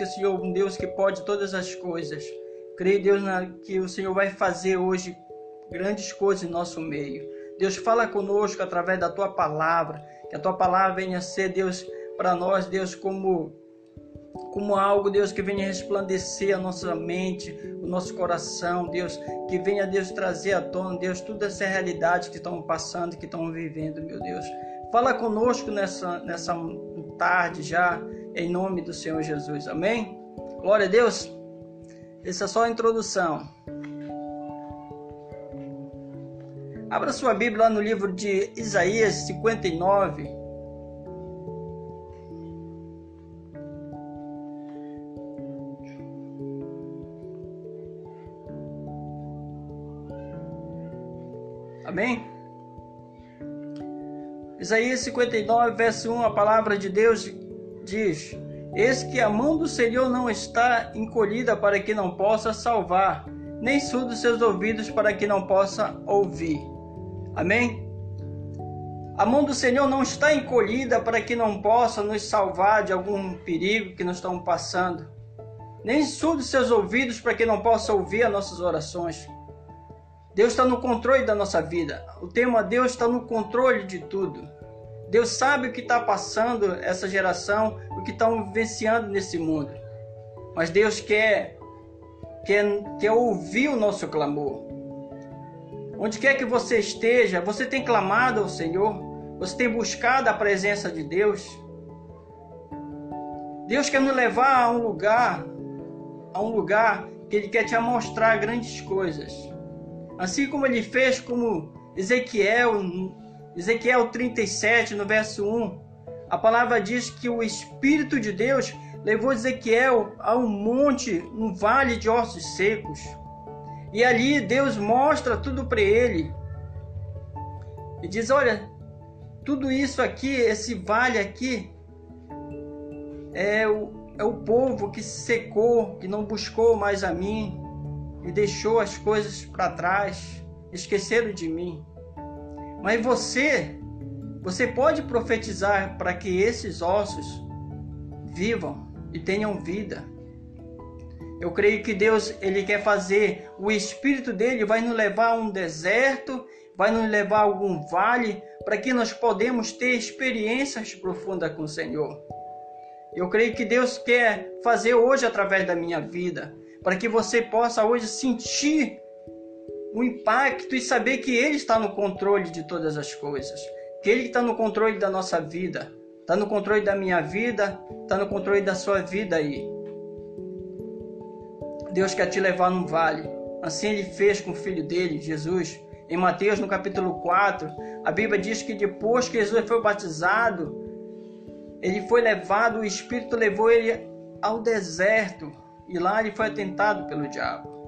que o Senhor é um Deus que pode todas as coisas. Creio, Deus, que o Senhor vai fazer hoje grandes coisas em nosso meio. Deus, fala conosco através da tua palavra, que a tua palavra venha ser, Deus, para nós, Deus, como como algo, Deus, que venha resplandecer a nossa mente, o nosso coração, Deus, que venha, Deus, trazer à tona, Deus, toda essa realidade que estamos passando, que estamos vivendo, meu Deus. Fala conosco nessa, nessa tarde já, em nome do Senhor Jesus, amém? Glória a Deus. Essa é só a introdução. Abra sua Bíblia lá no livro de Isaías 59. Amém? Isaías 59, verso 1, a palavra de Deus diz: Eis que a mão do Senhor não está encolhida para que não possa salvar, nem surdos seus ouvidos para que não possa ouvir. Amém? A mão do Senhor não está encolhida para que não possa nos salvar de algum perigo que nós estamos passando. Nem surdos seus ouvidos para que não possa ouvir as nossas orações. Deus está no controle da nossa vida. O tema Deus está no controle de tudo. Deus sabe o que está passando essa geração, o que estão vivenciando nesse mundo. Mas Deus quer, quer, quer ouvir o nosso clamor. Onde quer que você esteja, você tem clamado ao Senhor, você tem buscado a presença de Deus. Deus quer nos levar a um lugar, a um lugar que Ele quer te mostrar grandes coisas. Assim como Ele fez como Ezequiel, Ezequiel 37, no verso 1, a palavra diz que o Espírito de Deus levou Ezequiel a um monte, um vale de ossos secos. E ali Deus mostra tudo para ele. E diz: Olha, tudo isso aqui, esse vale aqui, é o, é o povo que se secou, que não buscou mais a mim e deixou as coisas para trás, esqueceram de mim. Mas você, você pode profetizar para que esses ossos vivam e tenham vida. Eu creio que Deus ele quer fazer, o espírito dele vai nos levar a um deserto, vai nos levar a algum vale, para que nós podemos ter experiências profundas com o Senhor. Eu creio que Deus quer fazer hoje através da minha vida, para que você possa hoje sentir o impacto e saber que Ele está no controle de todas as coisas, que Ele está no controle da nossa vida, está no controle da minha vida, está no controle da sua vida aí. Deus quer te levar num vale. Assim ele fez com o filho dele, Jesus. Em Mateus, no capítulo 4, a Bíblia diz que depois que Jesus foi batizado, ele foi levado, o Espírito levou ele ao deserto e lá ele foi atentado pelo diabo.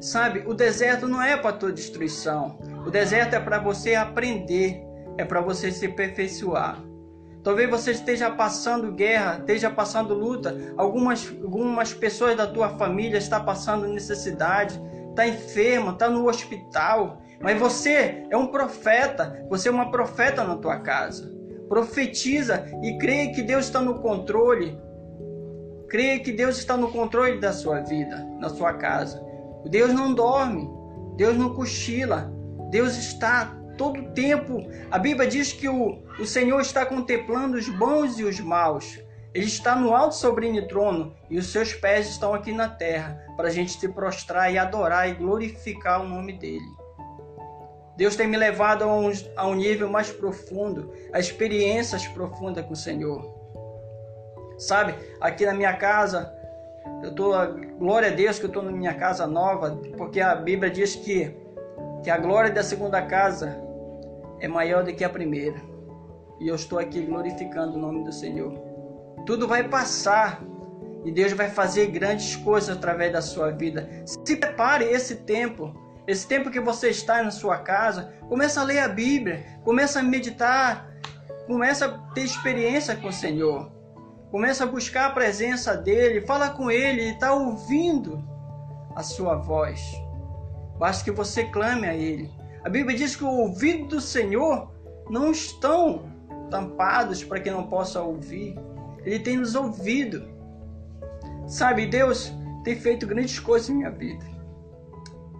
Sabe, o deserto não é para tua destruição. O deserto é para você aprender, é para você se aperfeiçoar. Talvez você esteja passando guerra, esteja passando luta. Algumas, algumas pessoas da tua família estão passando necessidade, está enferma, está no hospital. Mas você é um profeta, você é uma profeta na tua casa. Profetiza e creia que Deus está no controle. Creia que Deus está no controle da sua vida, na sua casa. Deus não dorme, Deus não cochila, Deus está todo tempo. A Bíblia diz que o, o Senhor está contemplando os bons e os maus. Ele está no alto sobrino trono e os seus pés estão aqui na terra para a gente se prostrar e adorar e glorificar o nome dele. Deus tem me levado a um, a um nível mais profundo, a experiências profundas com o Senhor. Sabe, aqui na minha casa, eu tô, glória a Deus que eu estou na minha casa nova, porque a Bíblia diz que, que a glória da segunda casa é maior do que a primeira. E eu estou aqui glorificando o nome do Senhor. Tudo vai passar e Deus vai fazer grandes coisas através da sua vida. Se prepare esse tempo. Esse tempo que você está na sua casa, começa a ler a Bíblia, começa a meditar, começa a ter experiência com o Senhor. Começa a buscar a presença dele, fala com ele, ele está ouvindo a sua voz. Basta que você clame a ele. A Bíblia diz que o ouvido do Senhor não estão tampados para que não possa ouvir. Ele tem nos ouvido. Sabe, Deus tem feito grandes coisas em minha vida.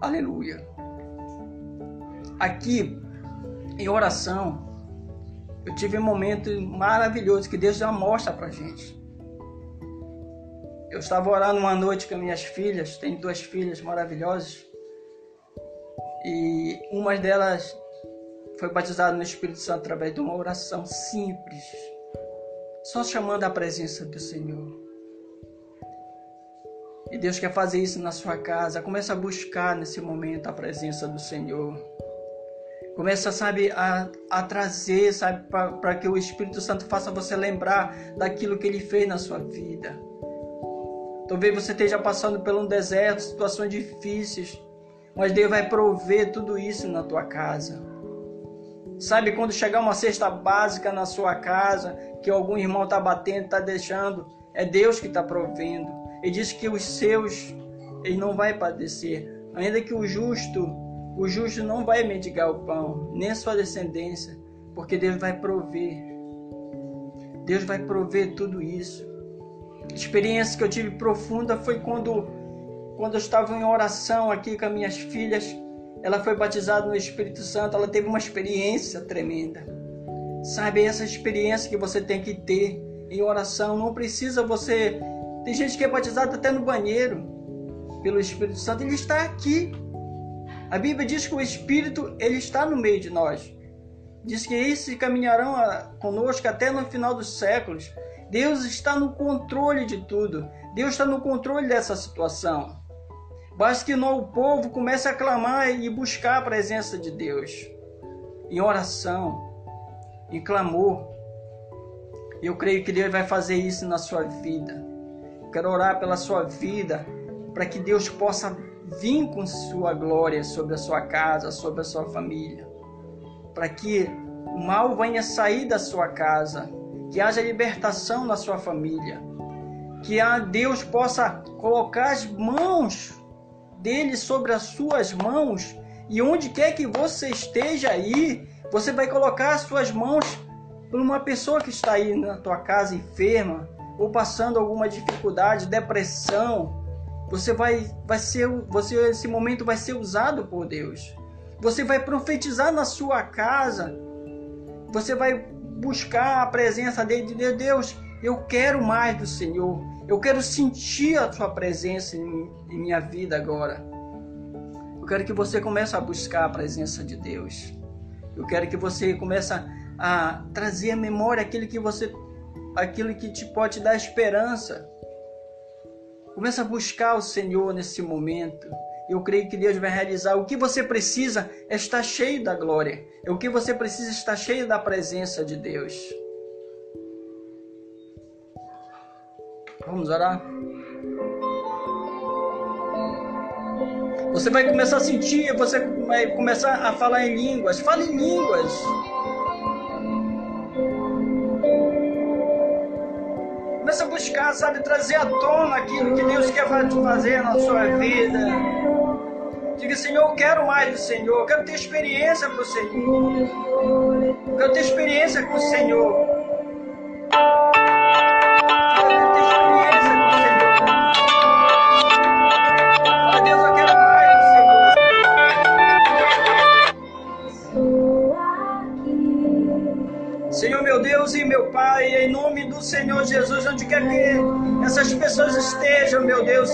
Aleluia. Aqui, em oração, eu tive um momento maravilhoso que Deus já mostra pra gente. Eu estava orando uma noite com minhas filhas, tenho duas filhas maravilhosas, e uma delas foi batizada no Espírito Santo através de uma oração simples, só chamando a presença do Senhor. E Deus quer fazer isso na sua casa. Começa a buscar nesse momento a presença do Senhor. Começa, sabe, a, a trazer, sabe, para que o Espírito Santo faça você lembrar daquilo que ele fez na sua vida. Talvez você esteja passando por um deserto, situações difíceis, mas Deus vai prover tudo isso na tua casa. Sabe quando chegar uma cesta básica na sua casa, que algum irmão está batendo, está deixando, é Deus que está provendo. Ele diz que os seus ele não vai padecer, ainda que o justo, o justo não vai mendigar o pão, nem sua descendência, porque Deus vai prover. Deus vai prover tudo isso. A experiência que eu tive profunda foi quando quando eu estava em oração aqui com minhas filhas, ela foi batizada no Espírito Santo, ela teve uma experiência tremenda. Sabe, essa experiência que você tem que ter em oração, não precisa você. Tem gente que é batizada até no banheiro pelo Espírito Santo, ele está aqui. A Bíblia diz que o Espírito ele está no meio de nós. Diz que esses caminharão conosco até no final dos séculos. Deus está no controle de tudo. Deus está no controle dessa situação. Basta que o povo comece a clamar e buscar a presença de Deus em oração, em clamor. Eu creio que Deus vai fazer isso na sua vida. quero orar pela sua vida para que Deus possa vir com sua glória sobre a sua casa, sobre a sua família. Para que o mal venha sair da sua casa, que haja libertação na sua família, que a Deus possa colocar as mãos dele sobre as suas mãos e onde quer que você esteja aí, você vai colocar as suas mãos para uma pessoa que está aí na tua casa enferma ou passando alguma dificuldade, depressão. Você vai, vai ser, você esse momento vai ser usado por Deus. Você vai profetizar na sua casa. Você vai buscar a presença dele, de Deus. Eu quero mais do Senhor. Eu quero sentir a Sua presença em, em minha vida agora. Eu quero que você comece a buscar a presença de Deus. Eu quero que você comece a trazer à memória aquilo que você, aquilo que te pode dar esperança. Comece a buscar o Senhor nesse momento. Eu creio que Deus vai realizar. O que você precisa é estar cheio da glória. O que você precisa é estar cheio da presença de Deus. Vamos orar? Você vai começar a sentir, você vai começar a falar em línguas. Fale em línguas. Começa a buscar, sabe, trazer à tona aquilo que Deus quer fazer na sua vida. Diga, Senhor, eu quero mais do Senhor, eu quero ter experiência com o Senhor. Eu quero ter experiência com o Senhor. Onde quer que essas pessoas estejam, meu Deus.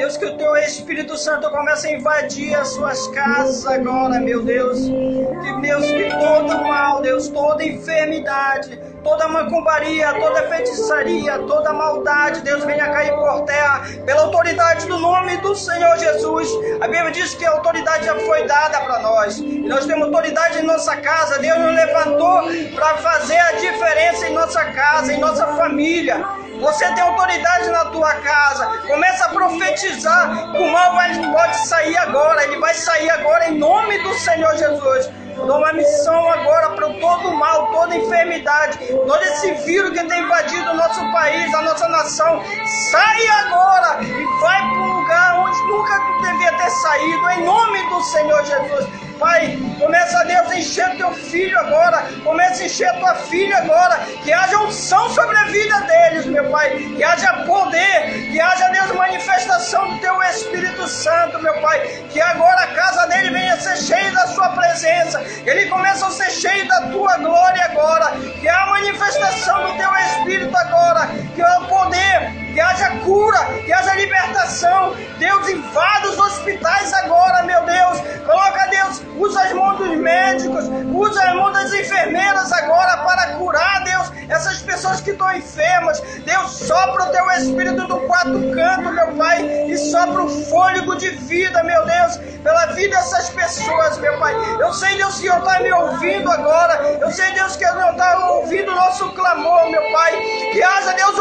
Deus, que o teu Espírito Santo comece a invadir as suas casas agora, meu Deus. Que Deus, que todo mal, Deus, toda enfermidade, toda macumbaria, toda feitiçaria, toda maldade, Deus, venha cair por terra, pela autoridade do nome do Senhor Jesus. A Bíblia diz que a autoridade já foi dada para nós. E nós temos autoridade em nossa casa. Deus nos levantou para fazer a diferença em nossa casa, em nossa família. Você tem autoridade na tua casa. Começa a profetizar. O mal vai, pode sair agora. Ele vai sair agora em nome do Senhor Jesus. Dou uma missão agora para todo mal, toda enfermidade, todo esse vírus que tem invadido o nosso país, a nossa nação. Sai agora e vai para um lugar onde nunca devia ter saído, em nome do Senhor Jesus. Pai, começa, Deus, a encher teu filho agora. Começa a encher tua filha agora. Que haja unção sobre a vida deles, meu Pai. Que haja poder. Que haja, Deus, manifestação do teu Espírito Santo, meu Pai. Que agora a casa dele venha ser cheia da sua presença. Ele comece a ser cheio da tua glória agora. Que a manifestação do teu Espírito agora. Que o poder que haja cura, que haja libertação. Deus, invada os hospitais agora, meu Deus. Coloca, Deus, usa as mãos dos médicos, usa as mãos das enfermeiras agora para curar, Deus, essas pessoas que estão enfermas. Deus, sopra o teu espírito do quarto canto, meu Pai, e sopra o fôlego de vida, meu Deus, pela vida dessas pessoas, meu Pai. Eu sei, Deus, que o Senhor está me ouvindo agora. Eu sei, Deus, que o Senhor está ouvindo o nosso clamor, meu Pai. Que haja, Deus,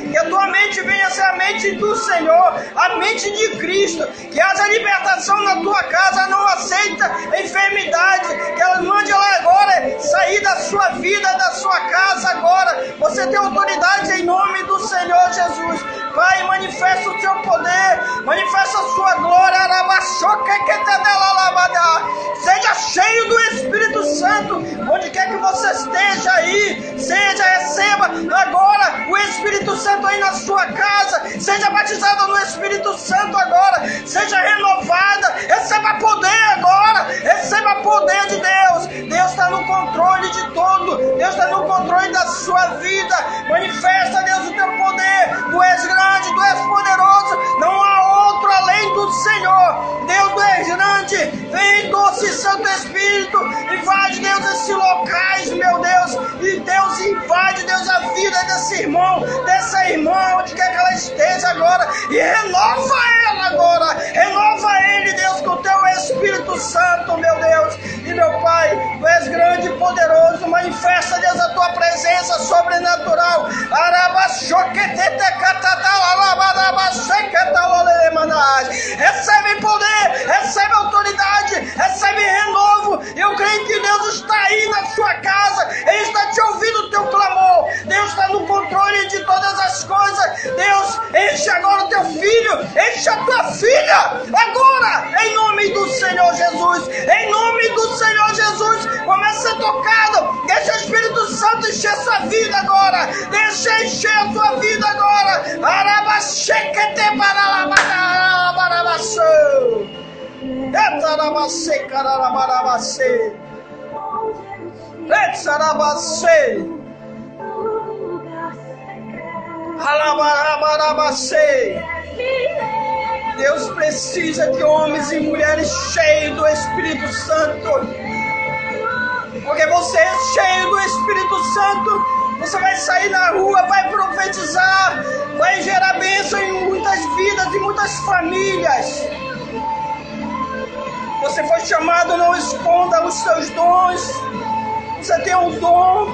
Que a tua mente venha a ser a mente do Senhor, a mente de Cristo. Que haja libertação na tua casa, não aceita enfermidade. Que ela mande ela agora sair da sua vida, da sua casa agora. Você tem autoridade em nome do Senhor Jesus. Pai, manifesta o teu poder, manifesta a sua glória. Seja cheio do Espírito Santo, onde quer que você esteja aí, seja, receba agora Espírito Santo aí na sua casa, seja batizado no Espírito Santo agora, seja renovada, receba poder agora, receba poder de Deus. Deus está no controle de tudo, Deus está no controle da sua vida. Manifesta, Deus, o teu poder. Tu és grande, tu és poderoso, não há outro além do Senhor. Deus, grande, vem doce Santo Espírito, invade, Deus, esses locais, meu Deus, e Deus invade, Deus, a vida desse irmão, dessa irmã, onde quer que ela esteja agora, e renova ela agora, renova ele, Deus, com o teu Espírito Santo, meu Deus, e meu Pai, tu és grande e poderoso, manifesta, Deus, a tua presença sobrenatural, recebe poder, recebe autoridade, recebe renovo, eu creio que Deus está aí na sua casa, Ele está te ouvindo o teu clamor. Deus está no controle de todas as coisas. Deus, enche agora o teu filho, enche a tua filha, agora, em nome do Senhor Jesus. Em nome do Senhor Jesus, comece a tocado. Deixa o Espírito Santo encher sua vida agora. Deixa encher a sua vida agora. Arabaxequete baralabarabarabaçou. Etarabacê, cararabarabacê. Etsarabacê. Alabarabarabaçê. Deus precisa de homens e mulheres cheios do Espírito Santo. Porque você é cheio do Espírito Santo, você vai sair na rua, vai profetizar, vai gerar bênção em muitas vidas e muitas famílias. Você foi chamado, não esconda os seus dons. Você tem um dom.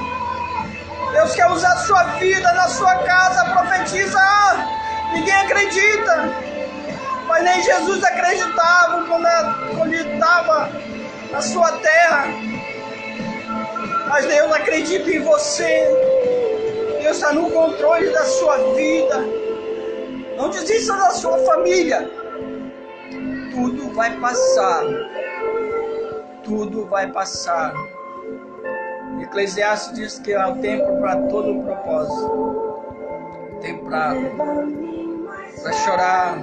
Deus quer usar a sua vida na sua casa, profetiza. Ninguém acredita. Mas nem Jesus acreditava quando, quando ele estava na sua terra. Mas Deus acredita em você. Deus está no controle da sua vida. Não desista da sua família. Tudo vai passar. Tudo vai passar. Eclesiastes diz que há tempo para todo propósito. Tempo para chorar,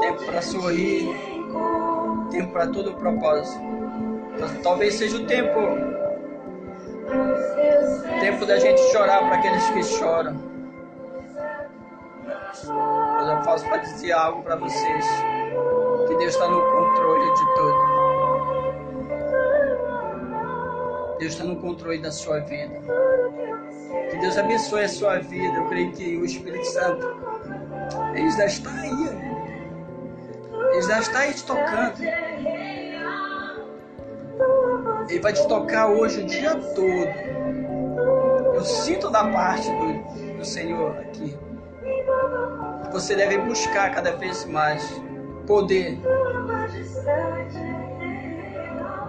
tempo para sorrir, tempo para todo propósito. Talvez seja o tempo tempo da gente chorar para aqueles que choram. Mas eu faço para dizer algo para vocês: Deus está no controle de tudo. Deus está no controle da sua vida. Que Deus abençoe a sua vida. Eu creio que o Espírito Santo, Ele já está aí. Ele já está aí te tocando. Ele vai te tocar hoje o dia todo. Eu sinto da parte do, do Senhor aqui. Você deve buscar cada vez mais poder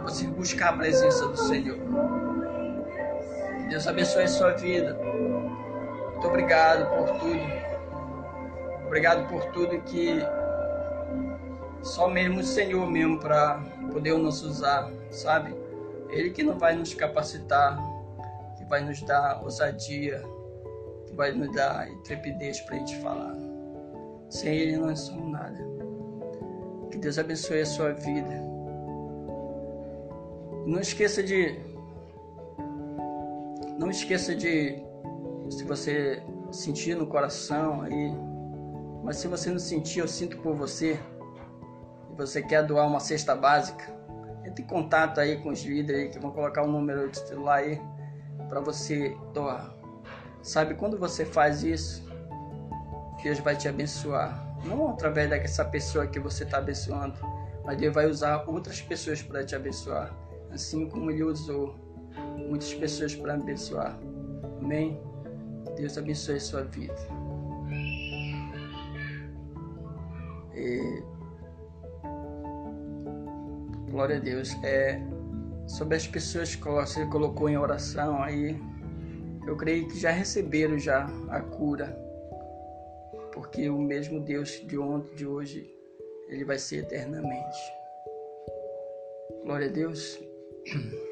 você buscar a presença do Senhor. Deus abençoe a sua vida. Muito obrigado por tudo. Obrigado por tudo que só mesmo o Senhor mesmo para poder nos usar, sabe? Ele que não vai nos capacitar, que vai nos dar ousadia, que vai nos dar intrepidez para a gente falar. Sem Ele nós somos nada. Que Deus abençoe a sua vida. Não esqueça de. Não esqueça de. Se você sentir no coração aí. Mas se você não sentir, eu sinto por você. E você quer doar uma cesta básica. Entre em contato aí com os líderes aí que vão colocar o um número de celular aí para você doar. Sabe quando você faz isso, Deus vai te abençoar. Não através dessa pessoa que você está abençoando, mas Deus vai usar outras pessoas para te abençoar, assim como Ele usou muitas pessoas para abençoar. Amém? Deus abençoe a sua vida. E... Glória a Deus. É sobre as pessoas que você colocou em oração aí, eu creio que já receberam já a cura porque o mesmo Deus de ontem, de hoje, ele vai ser eternamente. Glória a Deus.